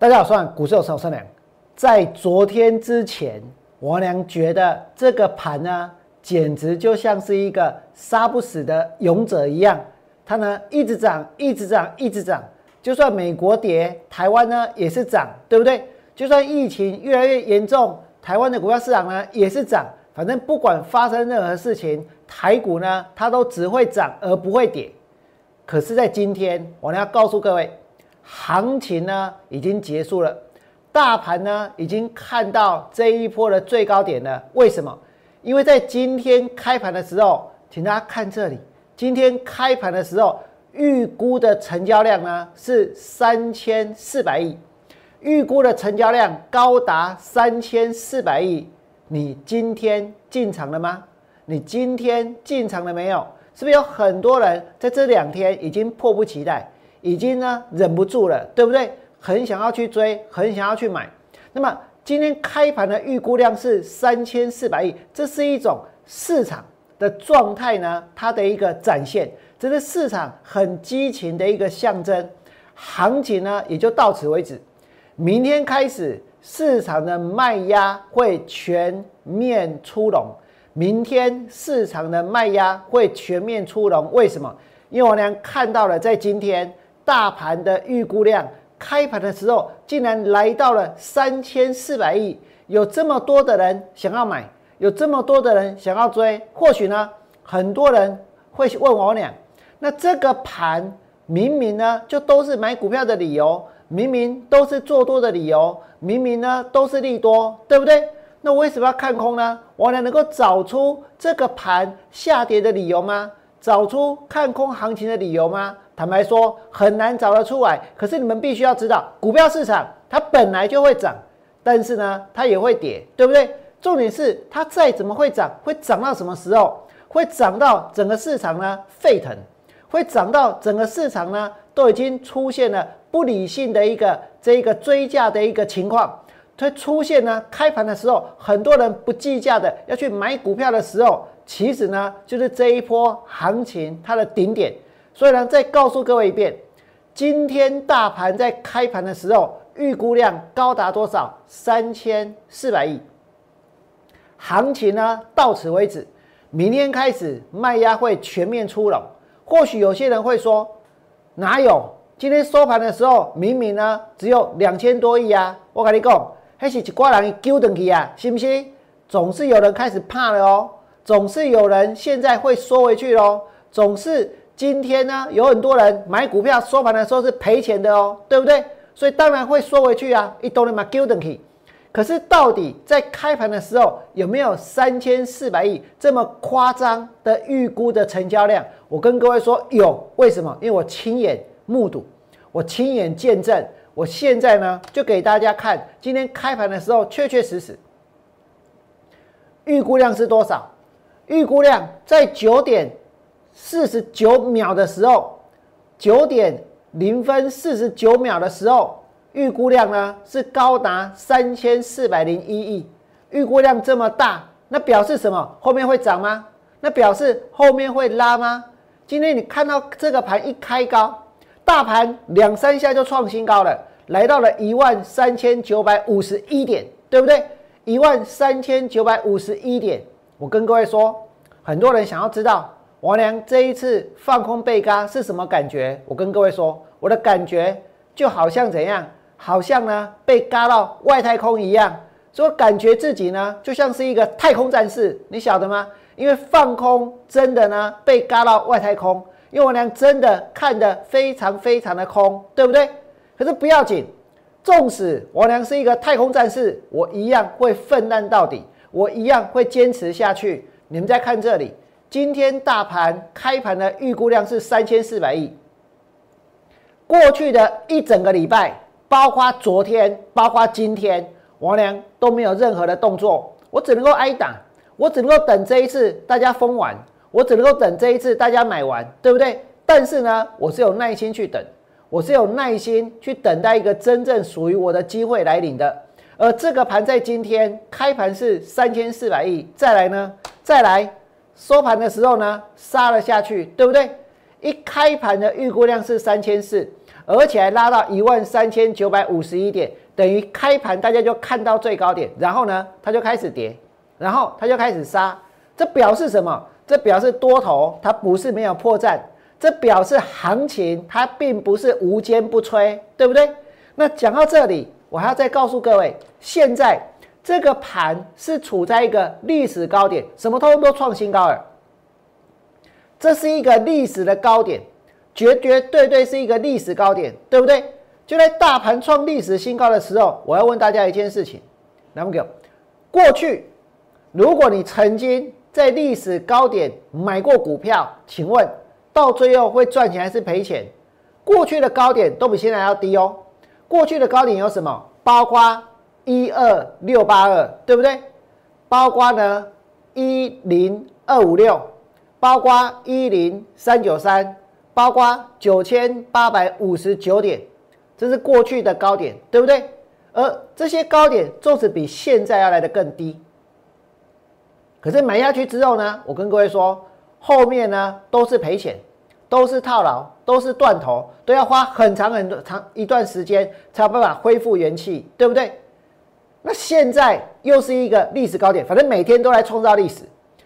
大家好，算股市有手善良。在昨天之前，我娘觉得这个盘呢，简直就像是一个杀不死的勇者一样，它呢一直涨，一直涨，一直涨。就算美国跌，台湾呢也是涨，对不对？就算疫情越来越严重，台湾的股票市场呢也是涨。反正不管发生任何事情，台股呢它都只会涨而不会跌。可是，在今天，我要告诉各位，行情呢已经结束了，大盘呢已经看到这一波的最高点了。为什么？因为在今天开盘的时候，请大家看这里，今天开盘的时候，预估的成交量呢是三千四百亿，预估的成交量高达三千四百亿。你今天进场了吗？你今天进场了没有？是不是有很多人在这两天已经迫不及待，已经呢忍不住了，对不对？很想要去追，很想要去买。那么今天开盘的预估量是三千四百亿，这是一种市场的状态呢，它的一个展现，这是市场很激情的一个象征。行情呢也就到此为止，明天开始。市场的卖压会全面出笼，明天市场的卖压会全面出笼。为什么？因为我俩看到了，在今天大盘的预估量开盘的时候，竟然来到了三千四百亿，有这么多的人想要买，有这么多的人想要追。或许呢，很多人会问我俩，那这个盘明明呢，就都是买股票的理由。明明都是做多的理由，明明呢都是利多，对不对？那为什么要看空呢？我俩能够找出这个盘下跌的理由吗？找出看空行情的理由吗？坦白说，很难找得出来。可是你们必须要知道，股票市场它本来就会涨，但是呢，它也会跌，对不对？重点是它再怎么会涨，会涨到什么时候？会涨到整个市场呢沸腾，会涨到整个市场呢都已经出现了。不理性的一个这一个追价的一个情况，它出现呢，开盘的时候，很多人不计价的要去买股票的时候，其实呢，就是这一波行情它的顶点。所以呢，再告诉各位一遍，今天大盘在开盘的时候，预估量高达多少？三千四百亿。行情呢，到此为止。明天开始卖压会全面出笼。或许有些人会说，哪有？今天收盘的时候，明明呢只有两千多亿啊！我跟你讲，还是一挂人丢等去啊，信不信？总是有人开始怕了哦，总是有人现在会缩回去喽，总是今天呢有很多人买股票收盘的时候是赔钱的哦，对不对？所以当然会缩回去啊，一多人嘛丢等去。可是到底在开盘的时候有没有三千四百亿这么夸张的预估的成交量？我跟各位说有，为什么？因为我亲眼。目睹，我亲眼见证。我现在呢，就给大家看今天开盘的时候，确确实实预估量是多少？预估量在九点四十九秒的时候，九点零分四十九秒的时候，预估量呢是高达三千四百零一亿。预估量这么大，那表示什么？后面会涨吗？那表示后面会拉吗？今天你看到这个盘一开高。大盘两三下就创新高了，来到了一万三千九百五十一点，对不对？一万三千九百五十一点。我跟各位说，很多人想要知道王良这一次放空被嘎是什么感觉。我跟各位说，我的感觉就好像怎样？好像呢被嘎到外太空一样，说感觉自己呢就像是一个太空战士，你晓得吗？因为放空真的呢被嘎到外太空。因为我俩真的看得非常非常的空，对不对？可是不要紧，纵使王良是一个太空战士，我一样会奋战到底，我一样会坚持下去。你们再看这里，今天大盘开盘的预估量是三千四百亿。过去的一整个礼拜，包括昨天，包括今天，王良都没有任何的动作，我只能够挨打，我只能够等这一次大家封完。我只能够等这一次大家买完，对不对？但是呢，我是有耐心去等，我是有耐心去等待一个真正属于我的机会来临的。而这个盘在今天开盘是三千四百亿，再来呢，再来收盘的时候呢，杀了下去，对不对？一开盘的预估量是三千四，而且还拉到一万三千九百五十一点，等于开盘大家就看到最高点，然后呢，它就开始跌，然后它就开始杀，这表示什么？这表示多头它不是没有破绽，这表示行情它并不是无坚不摧，对不对？那讲到这里，我还要再告诉各位，现在这个盘是处在一个历史高点，什么通通都创新高了，这是一个历史的高点。绝绝对对是一个历史高点，对不对？就在大盘创历史新高的时候，我要问大家一件事情：那么，过去如果你曾经在历史高点买过股票，请问到最后会赚钱还是赔钱？过去的高点都比现在要低哦。过去的高点有什么？包括一二六八二，对不对？包括呢一零二五六，包括一零三九三。包括九千八百五十九点，这是过去的高点，对不对？而这些高点就是比现在要来的更低。可是买下去之后呢，我跟各位说，后面呢都是赔钱，都是套牢，都是断头，都要花很长很长一段时间才有办法恢复元气，对不对？那现在又是一个历史高点，反正每天都来创造历史。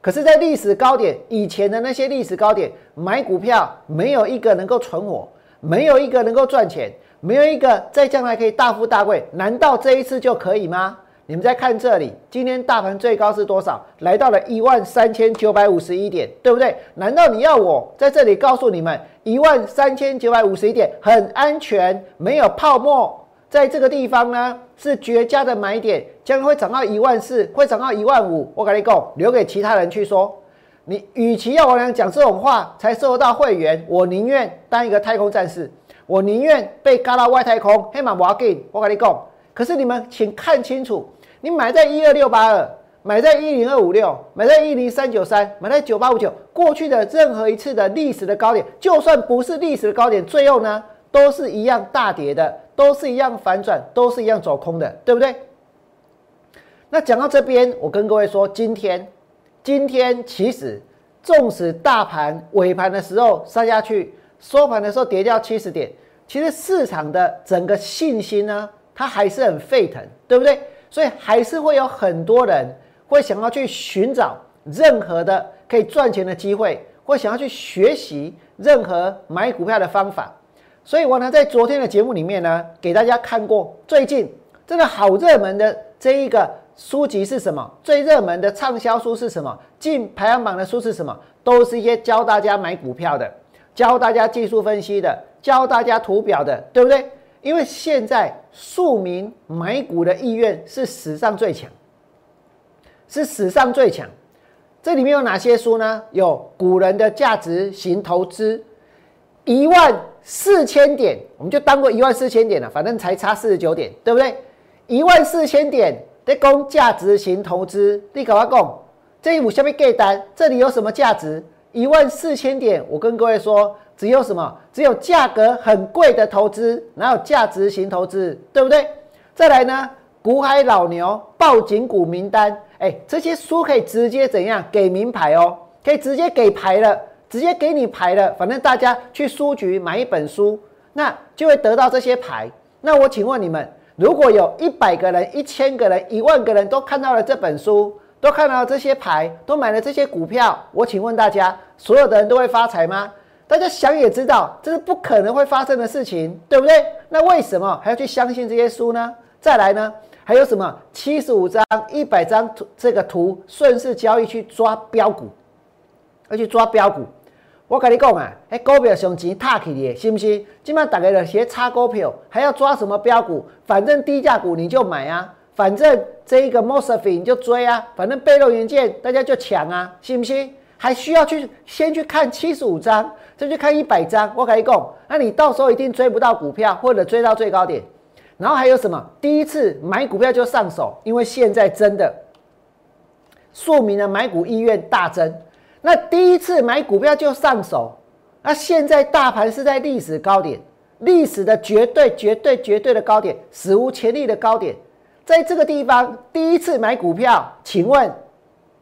可是，在历史高点以前的那些历史高点买股票，没有一个能够存活，没有一个能够赚钱，没有一个在将来可以大富大贵。难道这一次就可以吗？你们再看这里，今天大盘最高是多少？来到了一万三千九百五十一点，对不对？难道你要我在这里告诉你们，一万三千九百五十一点很安全，没有泡沫？在这个地方呢，是绝佳的买点，将会涨到一万四，会涨到一万五。我跟你讲，留给其他人去说。你与其要我俩讲这种话才收到会员，我宁愿当一个太空战士，我宁愿被嘎到外太空。黑马瓦给，我跟你讲。可是你们请看清楚，你买在一二六八二，买在一零二五六，买在一零三九三，买在九八五九，过去的任何一次的历史的高点，就算不是历史的高点，最后呢，都是一样大跌的。都是一样反转，都是一样走空的，对不对？那讲到这边，我跟各位说，今天，今天其实，纵使大盘尾盘的时候杀下去，收盘的时候跌掉七十点，其实市场的整个信心呢，它还是很沸腾，对不对？所以还是会有很多人会想要去寻找任何的可以赚钱的机会，或想要去学习任何买股票的方法。所以我呢，在昨天的节目里面呢，给大家看过最近真的好热门的这一个书籍是什么？最热门的畅销书是什么？进排行榜的书是什么？都是一些教大家买股票的，教大家技术分析的，教大家图表的，对不对？因为现在庶民买股的意愿是史上最强，是史上最强。这里面有哪些书呢？有古人的价值型投资，一万。四千点，我们就当过一万四千点了，反正才差四十九点，对不对？一万四千点得供价值型投资，你搞我讲，这一股下面给单，这里有什么价值？一万四千点，我跟各位说，只有什么？只有价格很贵的投资，哪有价值型投资，对不对？再来呢，股海老牛报警股名单，哎，这些书可以直接怎样给名牌哦？可以直接给牌了。直接给你牌了，反正大家去书局买一本书，那就会得到这些牌。那我请问你们，如果有一百个人、一千个人、一万个人都看到了这本书，都看到了这些牌，都买了这些股票，我请问大家，所有的人都会发财吗？大家想也知道，这是不可能会发生的事情，对不对？那为什么还要去相信这些书呢？再来呢，还有什么七十五张、一百张图这个图顺势交易去抓标股，要去抓标股？我跟你讲啊，哎，股票上钱踏起的，是不是？今麦大家的学炒股票，还要抓什么标股？反正低价股你就买啊，反正这一个 mosfet 你就追啊，反正被动元件大家就抢啊，信不信？还需要去先去看七十五张，再去看一百张。我跟你讲，那你到时候一定追不到股票，或者追到最高点。然后还有什么？第一次买股票就上手，因为现在真的，庶民的买股意愿大增。那第一次买股票就上手，那现在大盘是在历史高点，历史的绝对、绝对、绝对的高点，史无前例的高点，在这个地方第一次买股票，请问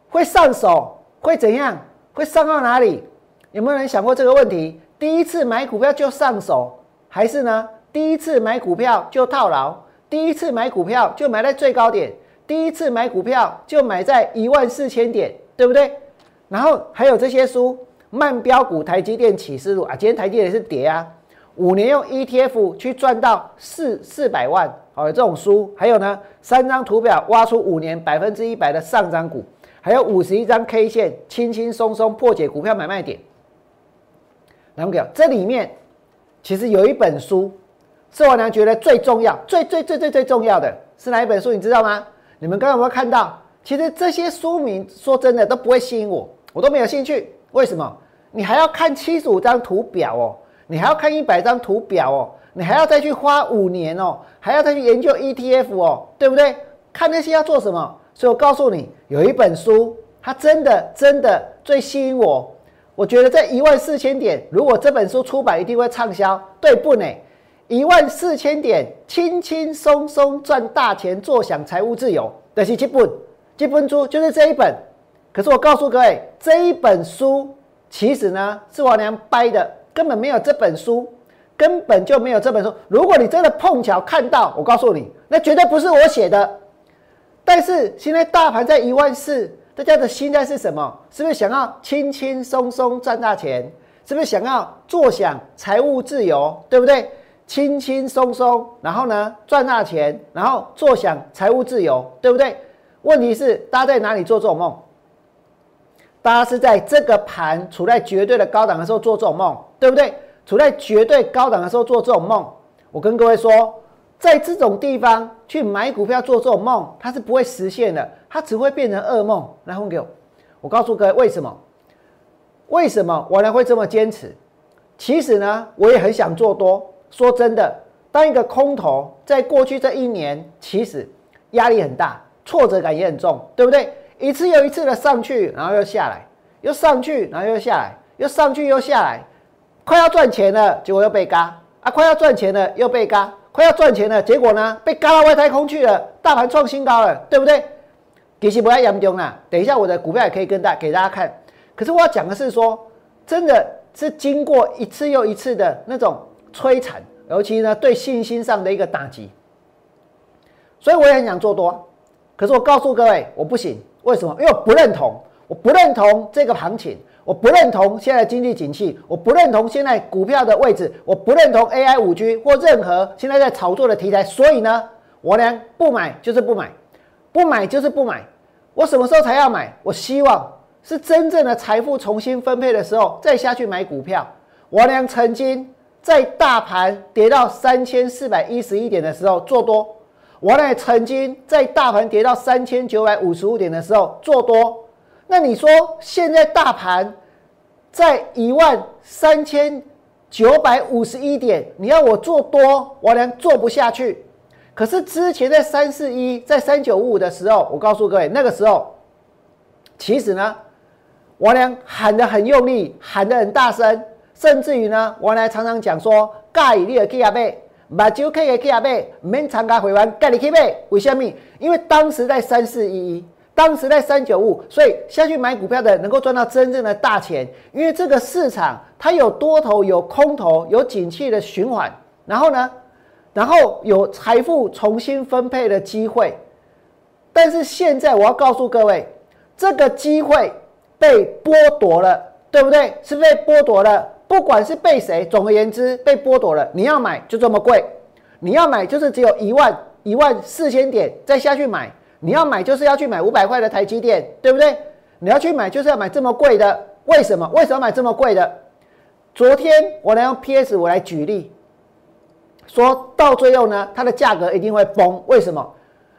会上手会怎样？会上到哪里？有没有人想过这个问题？第一次买股票就上手，还是呢第一次买股票就套牢，第一次买股票就买在最高点，第一次买股票就买在一万四千点，对不对？然后还有这些书，慢标股、台积电启示录啊，今天台积电是跌啊，五年用 ETF 去赚到四四百万，好，这种书，还有呢，三张图表挖出五年百分之一百的上涨股，还有五十一张 K 线，轻轻松松破解股票买卖点。那么讲，这里面其实有一本书，是我娘觉得最重要、最最最最最重要的是哪一本书？你知道吗？你们刚刚有没有看到？其实这些书名说真的都不会吸引我，我都没有兴趣。为什么？你还要看七十五张图表哦，你还要看一百张图表哦，你还要再去花五年哦，还要再去研究 ETF 哦，对不对？看那些要做什么？所以我告诉你，有一本书，它真的真的最吸引我。我觉得在一万四千点，如果这本书出版，一定会畅销，对不呢？一万四千点，轻轻松松赚大钱，坐享财务自由的是这本，这本书就是这一本。可是我告诉各位，这一本书其实呢是我娘掰的，根本没有这本书，根本就没有这本书。如果你真的碰巧看到，我告诉你，那绝对不是我写的。但是现在大盘在一万四。大家的心态是什么？是不是想要轻轻松松赚大钱？是不是想要坐享财务自由？对不对？轻轻松松，然后呢赚大钱，然后坐享财务自由，对不对？问题是大家在哪里做这种梦？大家是在这个盘处在绝对的高档的时候做这种梦，对不对？处在绝对高档的时候做这种梦。我跟各位说。在这种地方去买股票做这种梦，它是不会实现的，它只会变成噩梦。来，问给我，我告诉各位为什么？为什么我呢会这么坚持？其实呢，我也很想做多。说真的，当一个空头，在过去这一年，其实压力很大，挫折感也很重，对不对？一次又一次的上去，然后又下来，又上去，然后又下来，又上去又下来，快要赚钱了，结果又被嘎啊！快要赚钱了，又被嘎。快要赚钱了，结果呢被嘎到外太空去了，大盘创新高了，对不对？其实不要严重啦，等一下我的股票也可以跟大给大家看。可是我要讲的是说，真的是经过一次又一次的那种摧残，尤其呢对信心上的一个打击，所以我也很想做多，可是我告诉各位，我不行，为什么？因为我不认同，我不认同这个行情。我不认同现在经济景气，我不认同现在股票的位置，我不认同 AI 五 G 或任何现在在炒作的题材，所以呢，我呢不买就是不买，不买就是不买。我什么时候才要买？我希望是真正的财富重新分配的时候再下去买股票。我呢曾经在大盘跌到三千四百一十一点的时候做多，我呢曾经在大盘跌到三千九百五十五点的时候做多。那你说现在大盘在一万三千九百五十一点，你要我做多，我连做不下去。可是之前在三四一，在三九五五的时候，我告诉各位，那个时候其实呢，王良喊得很用力，喊得很大声，甚至于呢，王来常常讲说：“盖你的 K 阿贝，把酒 K 的 K 阿贝，免参加会员，盖你 K 贝。”为什么？因为当时在三四一一。当时在三九五，所以下去买股票的能够赚到真正的大钱，因为这个市场它有多头、有空头、有景气的循环，然后呢，然后有财富重新分配的机会。但是现在我要告诉各位，这个机会被剥夺了，对不对？是被剥夺了，不管是被谁，总而言之被剥夺了。你要买就这么贵，你要买就是只有一万一万四千点再下去买。你要买就是要去买五百块的台积电，对不对？你要去买就是要买这么贵的，为什么？为什么买这么贵的？昨天我来用 PS 我来举例，说到最后呢，它的价格一定会崩，为什么？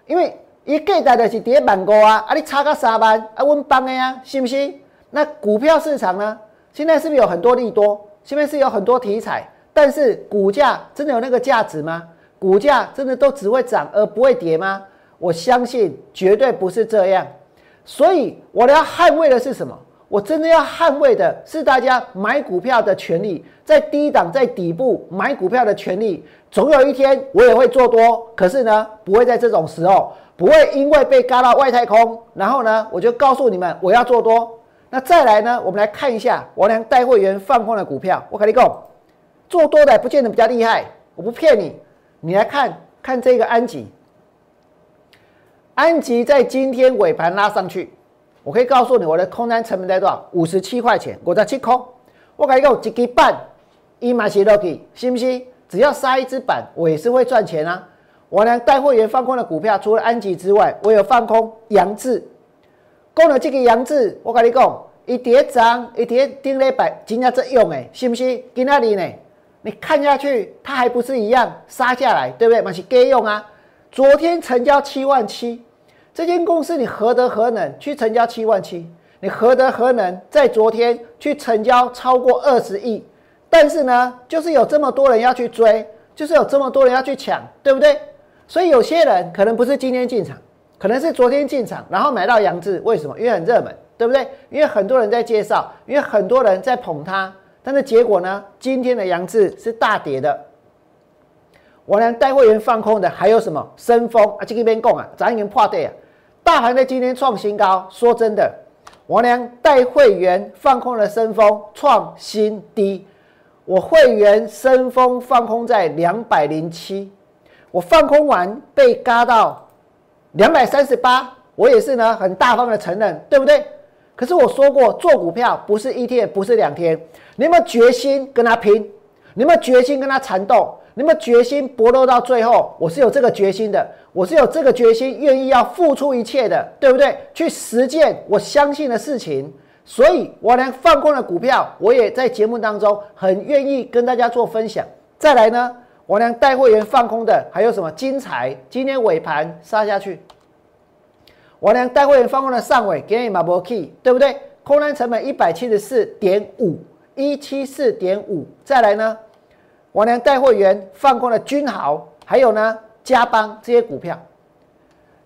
因为一个代的是跌板高啊，啊你差个三万啊，稳崩的呀，信不信？那股票市场呢，现在是不是有很多利多？现在是有很多题材，但是股价真的有那个价值吗？股价真的都只会涨而不会跌吗？我相信绝对不是这样，所以我要捍卫的是什么？我真的要捍卫的是大家买股票的权利，在低档、在底部买股票的权利。总有一天我也会做多，可是呢，不会在这种时候，不会因为被嘎到外太空，然后呢，我就告诉你们我要做多。那再来呢，我们来看一下我俩带会员放空的股票。我跟你讲，做多的不见得比较厉害，我不骗你。你来看看这个安吉，安吉在今天尾盘拉上去，我可以告诉你我的空单成本在多少？五十七块钱，我在七空，我跟你讲一个半，一马西落去，信不信？只要杀一只板，我也是会赚钱啊。我呢带会员放空的股票，除了安吉之外，我有放空杨志。讲了这个杨志，我跟你讲，一跌涨，一跌顶礼拜今天在用诶，信不信？今那里呢？你看下去，它还不是一样杀下来，对不对？嘛是给用啊。昨天成交七万七，这间公司你何德何能去成交七万七？你何德何能在昨天去成交超过二十亿？但是呢，就是有这么多人要去追，就是有这么多人要去抢，对不对？所以有些人可能不是今天进场，可能是昨天进场，然后买到杨志，为什么？因为很热门，对不对？因为很多人在介绍，因为很多人在捧它，但是结果呢？今天的杨志是大跌的。我连带会员放空的还有什么？深丰啊，这边供啊，咱已经破底啊。大盘在今天创新高，说真的，我连带会员放空的深丰创新低，我会员深丰放空在两百零七。我放空完被嘎到两百三十八，我也是呢，很大方的承认，对不对？可是我说过，做股票不是一天，不是两天，你有没有决心跟他拼？你有没有决心跟他缠斗？你有没有决心搏斗到最后？我是有这个决心的，我是有这个决心，愿意要付出一切的，对不对？去实践我相信的事情，所以我连放空的股票，我也在节目当中很愿意跟大家做分享。再来呢？我连带会员放空的还有什么？精彩，今天尾盘杀下去。我俩带会员放空的上尾给你马博 key，对不对？空单成本一百七十四点五，一七四点五。再来呢，我俩带会员放空的君豪，还有呢嘉邦这些股票。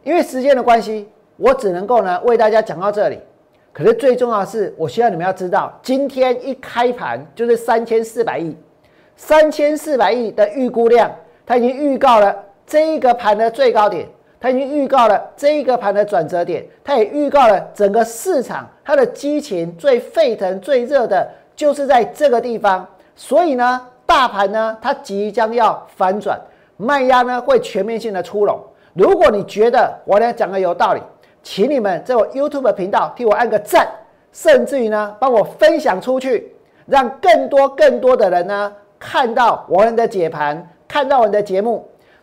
因为时间的关系，我只能够呢为大家讲到这里。可是最重要的是，我希望你们要知道，今天一开盘就是三千四百亿。三千四百亿的预估量，它已经预告了这一个盘的最高点，它已经预告了这一个盘的转折点，它也预告了整个市场它的激情最沸腾、最热的就是在这个地方。所以呢，大盘呢它即将要反转，卖压呢会全面性的出笼。如果你觉得我俩讲的有道理，请你们在我 YouTube 频道替我按个赞，甚至于呢帮我分享出去，让更多更多的人呢。看到我们的解盘，看到我们的节目，